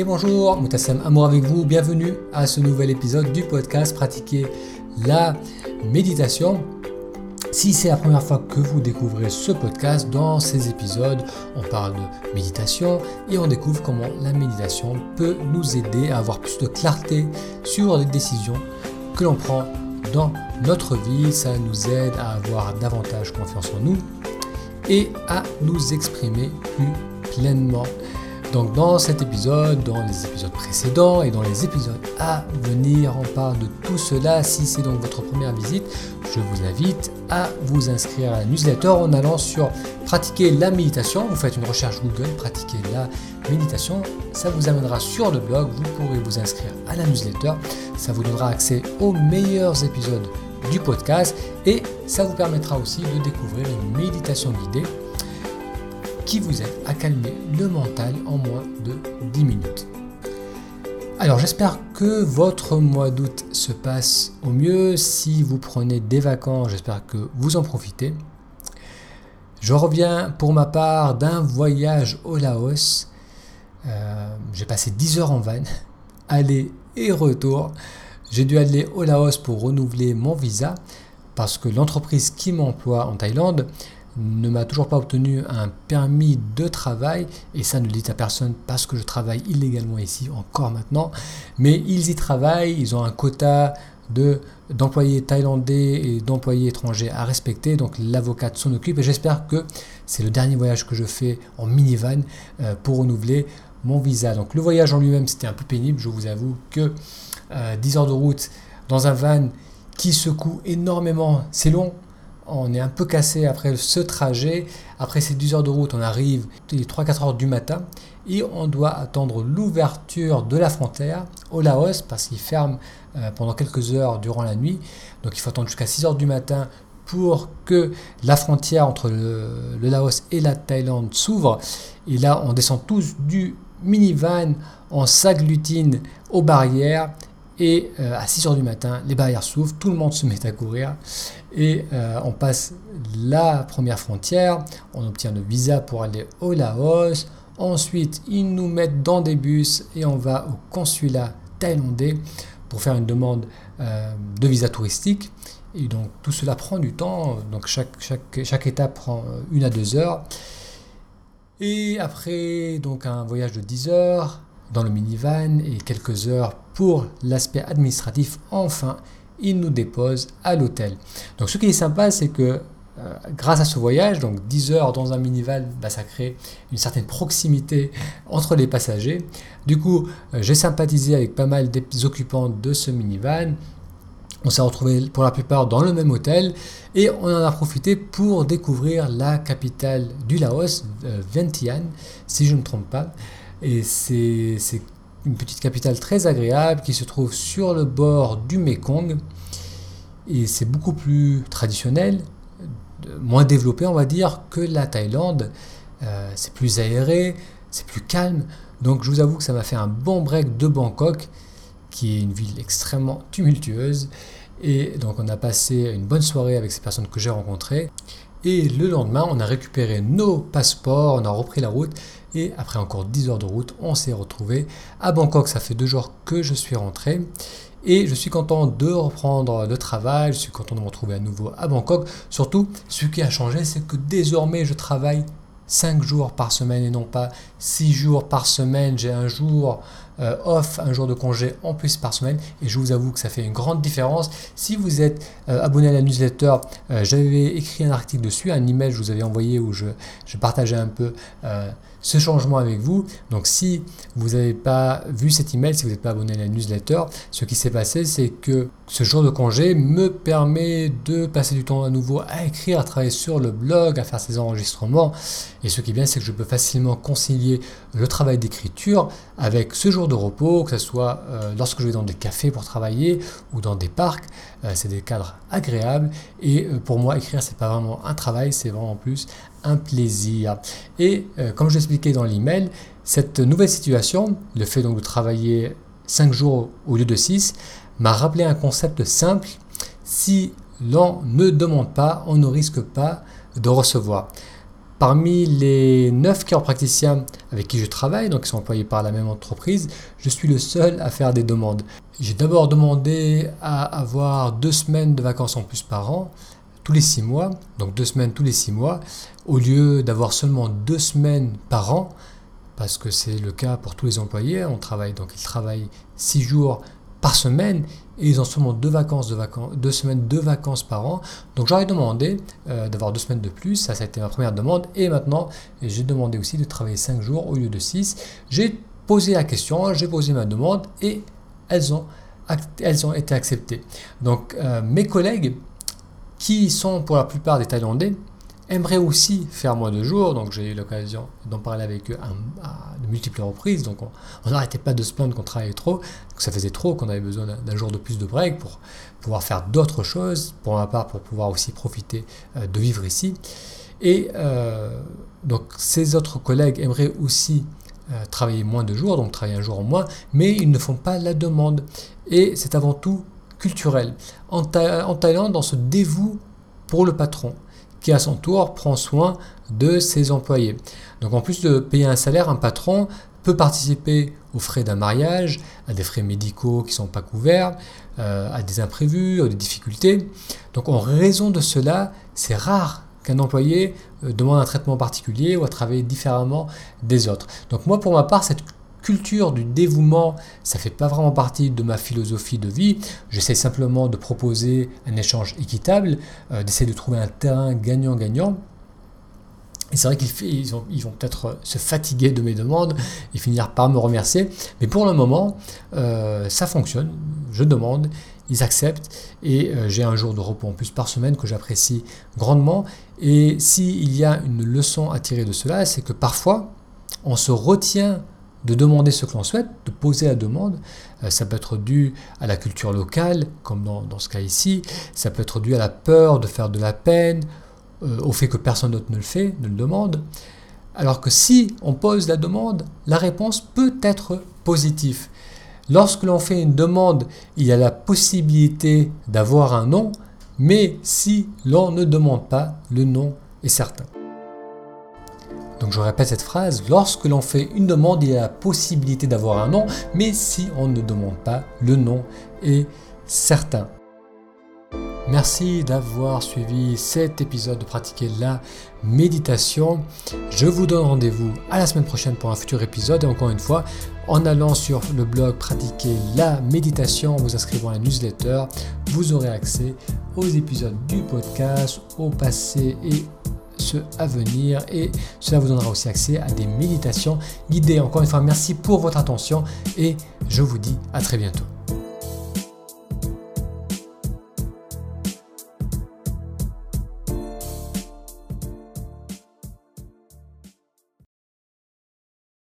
Et bonjour, Moutassem Amour avec vous, bienvenue à ce nouvel épisode du podcast Pratiquer la méditation. Si c'est la première fois que vous découvrez ce podcast, dans ces épisodes, on parle de méditation et on découvre comment la méditation peut nous aider à avoir plus de clarté sur les décisions que l'on prend dans notre vie. Ça nous aide à avoir davantage confiance en nous et à nous exprimer plus pleinement. Donc dans cet épisode, dans les épisodes précédents et dans les épisodes à venir, on parle de tout cela. Si c'est donc votre première visite, je vous invite à vous inscrire à la newsletter en allant sur pratiquer la méditation. Vous faites une recherche Google, pratiquer la méditation. Ça vous amènera sur le blog. Vous pourrez vous inscrire à la newsletter. Ça vous donnera accès aux meilleurs épisodes du podcast et ça vous permettra aussi de découvrir une méditation guidée qui vous aide à calmer le mental en moins de 10 minutes. Alors j'espère que votre mois d'août se passe au mieux. Si vous prenez des vacances, j'espère que vous en profitez. Je reviens pour ma part d'un voyage au Laos. Euh, j'ai passé 10 heures en van, aller et retour. J'ai dû aller au Laos pour renouveler mon visa parce que l'entreprise qui m'emploie en Thaïlande ne m'a toujours pas obtenu un permis de travail, et ça ne le dit à personne parce que je travaille illégalement ici encore maintenant, mais ils y travaillent, ils ont un quota de d'employés thaïlandais et d'employés étrangers à respecter, donc l'avocate s'en occupe, et j'espère que c'est le dernier voyage que je fais en minivan euh, pour renouveler mon visa. Donc le voyage en lui-même c'était un peu pénible, je vous avoue que 10 euh, heures de route dans un van qui secoue énormément, c'est long, on est un peu cassé après ce trajet. Après ces 10 heures de route, on arrive les 3-4 heures du matin et on doit attendre l'ouverture de la frontière au Laos parce qu'il ferme euh, pendant quelques heures durant la nuit. Donc il faut attendre jusqu'à 6 heures du matin pour que la frontière entre le, Laos et la Thaïlande s'ouvre. Et là, on descend tous du minivan, on s'agglutine aux barrières et euh, à 6 heures du matin, les barrières s'ouvrent, tout le monde se met à courir et euh, on passe la première frontière, on obtient le visa pour aller au Laos. Ensuite, ils nous mettent dans des bus et on va au consulat thaïlandais pour faire une demande euh, de visa touristique. Et donc tout cela prend du temps, donc chaque, chaque, étape prend une à deux heures. Et après donc un voyage de 10 heures, dans le minivan et quelques heures pour l'aspect administratif. Enfin, il nous dépose à l'hôtel. Donc ce qui est sympa, c'est que euh, grâce à ce voyage, donc 10 heures dans un minivan, ça crée une certaine proximité entre les passagers. Du coup, euh, j'ai sympathisé avec pas mal des occupants de ce minivan. On s'est retrouvés pour la plupart dans le même hôtel et on en a profité pour découvrir la capitale du Laos, euh, Vientiane, si je ne me trompe pas. Et c'est une petite capitale très agréable qui se trouve sur le bord du Mekong. Et c'est beaucoup plus traditionnel, moins développé, on va dire, que la Thaïlande. Euh, c'est plus aéré, c'est plus calme. Donc je vous avoue que ça m'a fait un bon break de Bangkok, qui est une ville extrêmement tumultueuse. Et donc on a passé une bonne soirée avec ces personnes que j'ai rencontrées. Et le lendemain, on a récupéré nos passeports, on a repris la route et après encore 10 heures de route, on s'est retrouvé à Bangkok. Ça fait deux jours que je suis rentré. Et je suis content de reprendre le travail, je suis content de me retrouver à nouveau à Bangkok. Surtout, ce qui a changé, c'est que désormais, je travaille 5 jours par semaine et non pas 6 jours par semaine. J'ai un jour euh, off, un jour de congé en plus par semaine. Et je vous avoue que ça fait une grande différence. Si vous êtes euh, abonné à la newsletter, euh, j'avais écrit un article dessus, un email je vous avais envoyé où je, je partageais un peu ce changement avec vous. Donc si vous n'avez pas vu cet email, si vous n'êtes pas abonné à la newsletter, ce qui s'est passé, c'est que ce jour de congé me permet de passer du temps à nouveau à écrire, à travailler sur le blog, à faire ces enregistrements. Et ce qui est bien, c'est que je peux facilement concilier le travail d'écriture avec ce jour de repos, que ce soit euh, lorsque je vais dans des cafés pour travailler ou dans des parcs. Euh, c'est des cadres agréables. Et euh, pour moi, écrire, c'est pas vraiment un travail, c'est vraiment plus un plaisir. Et comme je l'expliquais dans l'email, cette nouvelle situation, le fait donc de travailler 5 jours au lieu de 6, m'a rappelé un concept simple. Si l'on ne demande pas, on ne risque pas de recevoir. Parmi les 9 chiropracticiens avec qui je travaille, donc qui sont employés par la même entreprise, je suis le seul à faire des demandes. J'ai d'abord demandé à avoir deux semaines de vacances en plus par an, tous les 6 mois, donc deux semaines tous les 6 mois, au lieu d'avoir seulement deux semaines par an, parce que c'est le cas pour tous les employés. On travaille donc ils travaillent 6 jours par semaine et ils ont seulement deux vacances de vacances, deux semaines de vacances par an. Donc j'aurais demandé euh, d'avoir deux semaines de plus, ça, ça a été ma première demande. Et maintenant, j'ai demandé aussi de travailler cinq jours au lieu de six. J'ai posé la question, j'ai posé ma demande et elles ont, elles ont été acceptées. Donc euh, mes collègues, qui sont pour la plupart des Thaïlandais, aimerait aussi faire moins de jours, donc j'ai eu l'occasion d'en parler avec eux à, de multiples reprises, donc on n'arrêtait pas de se plaindre qu'on travaillait trop, que ça faisait trop, qu'on avait besoin d'un jour de plus de break pour pouvoir faire d'autres choses, pour ma part pour pouvoir aussi profiter euh, de vivre ici. Et euh, donc ces autres collègues aimeraient aussi euh, travailler moins de jours, donc travailler un jour en moins, mais ils ne font pas la demande. Et c'est avant tout culturel. En, en Thaïlande, on se dévoue pour le patron qui à son tour prend soin de ses employés. Donc en plus de payer un salaire, un patron peut participer aux frais d'un mariage, à des frais médicaux qui ne sont pas couverts, euh, à des imprévus, à des difficultés. Donc en raison de cela, c'est rare qu'un employé euh, demande un traitement particulier ou à travailler différemment des autres. Donc moi pour ma part, cette culture du dévouement, ça fait pas vraiment partie de ma philosophie de vie. J'essaie simplement de proposer un échange équitable, euh, d'essayer de trouver un terrain gagnant-gagnant. Et c'est vrai qu'ils ils vont peut-être se fatiguer de mes demandes et finir par me remercier. Mais pour le moment, euh, ça fonctionne. Je demande, ils acceptent et euh, j'ai un jour de repos en plus par semaine que j'apprécie grandement. Et s'il y a une leçon à tirer de cela, c'est que parfois, on se retient de demander ce que l'on souhaite, de poser la demande. Euh, ça peut être dû à la culture locale, comme dans, ce cas ici. Ça peut être dû à la peur de faire de la peine, euh, au fait que personne d'autre ne le fait, ne le demande. Alors que si on pose la demande, la réponse peut être positive. Lorsque l'on fait une demande, il y a la possibilité d'avoir un non, mais si l'on ne demande pas, le non est certain. Donc je répète cette phrase, lorsque l'on fait une demande, il y a la possibilité d'avoir un nom, mais si on ne demande pas, le nom est certain. Merci d'avoir suivi cet épisode de Pratiquer la méditation. Je vous donne rendez-vous à la semaine prochaine pour un futur épisode. Et encore une fois, en allant sur le blog Pratiquer la méditation, en vous inscrivant à la newsletter, vous aurez accès aux épisodes du podcast, au passé et à venir et cela vous donnera aussi accès à des méditations guidées. Encore une fois, merci pour votre attention et je vous dis à très bientôt.